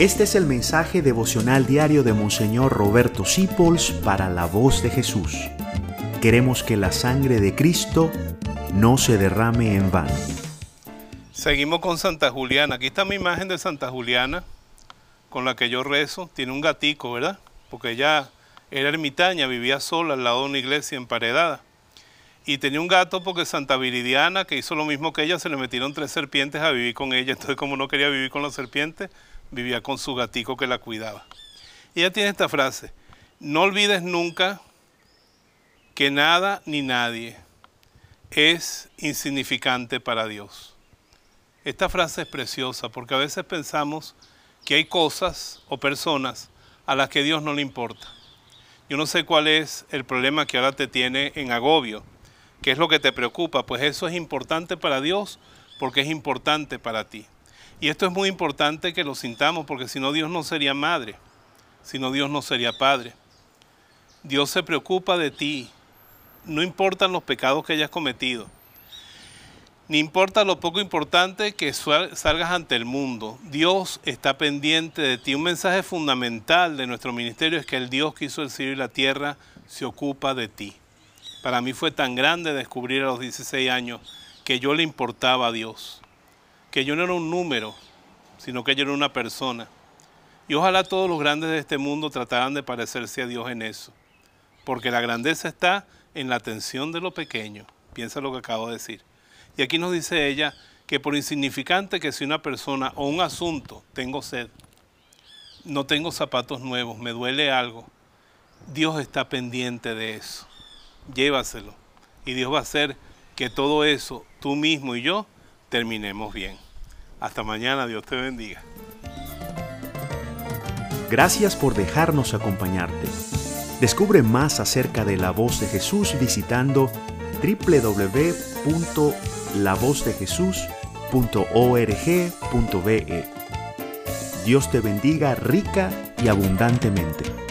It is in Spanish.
Este es el mensaje devocional diario de Monseñor Roberto Sipols para la voz de Jesús. Queremos que la sangre de Cristo no se derrame en vano. Seguimos con Santa Juliana. Aquí está mi imagen de Santa Juliana con la que yo rezo. Tiene un gatico, ¿verdad? Porque ella era ermitaña, vivía sola al lado de una iglesia emparedada. Y tenía un gato porque Santa Viridiana, que hizo lo mismo que ella, se le metieron tres serpientes a vivir con ella. Entonces, como no quería vivir con las serpientes, vivía con su gatico que la cuidaba. Ella tiene esta frase, no olvides nunca que nada ni nadie es insignificante para Dios. Esta frase es preciosa porque a veces pensamos que hay cosas o personas a las que Dios no le importa. Yo no sé cuál es el problema que ahora te tiene en agobio, qué es lo que te preocupa, pues eso es importante para Dios porque es importante para ti. Y esto es muy importante que lo sintamos porque si no Dios no sería madre, si no Dios no sería padre. Dios se preocupa de ti, no importan los pecados que hayas cometido, ni importa lo poco importante que salgas ante el mundo. Dios está pendiente de ti. Un mensaje fundamental de nuestro ministerio es que el Dios que hizo el cielo y la tierra se ocupa de ti. Para mí fue tan grande descubrir a los 16 años que yo le importaba a Dios que yo no era un número, sino que yo era una persona. Y ojalá todos los grandes de este mundo trataran de parecerse a Dios en eso, porque la grandeza está en la atención de lo pequeño. Piensa lo que acabo de decir. Y aquí nos dice ella que por insignificante que sea una persona o un asunto, tengo sed, no tengo zapatos nuevos, me duele algo, Dios está pendiente de eso. Llévaselo. Y Dios va a hacer que todo eso, tú mismo y yo, terminemos bien. Hasta mañana, Dios te bendiga. Gracias por dejarnos acompañarte. Descubre más acerca de la voz de Jesús visitando www.lavozdejesús.org.be. Dios te bendiga rica y abundantemente.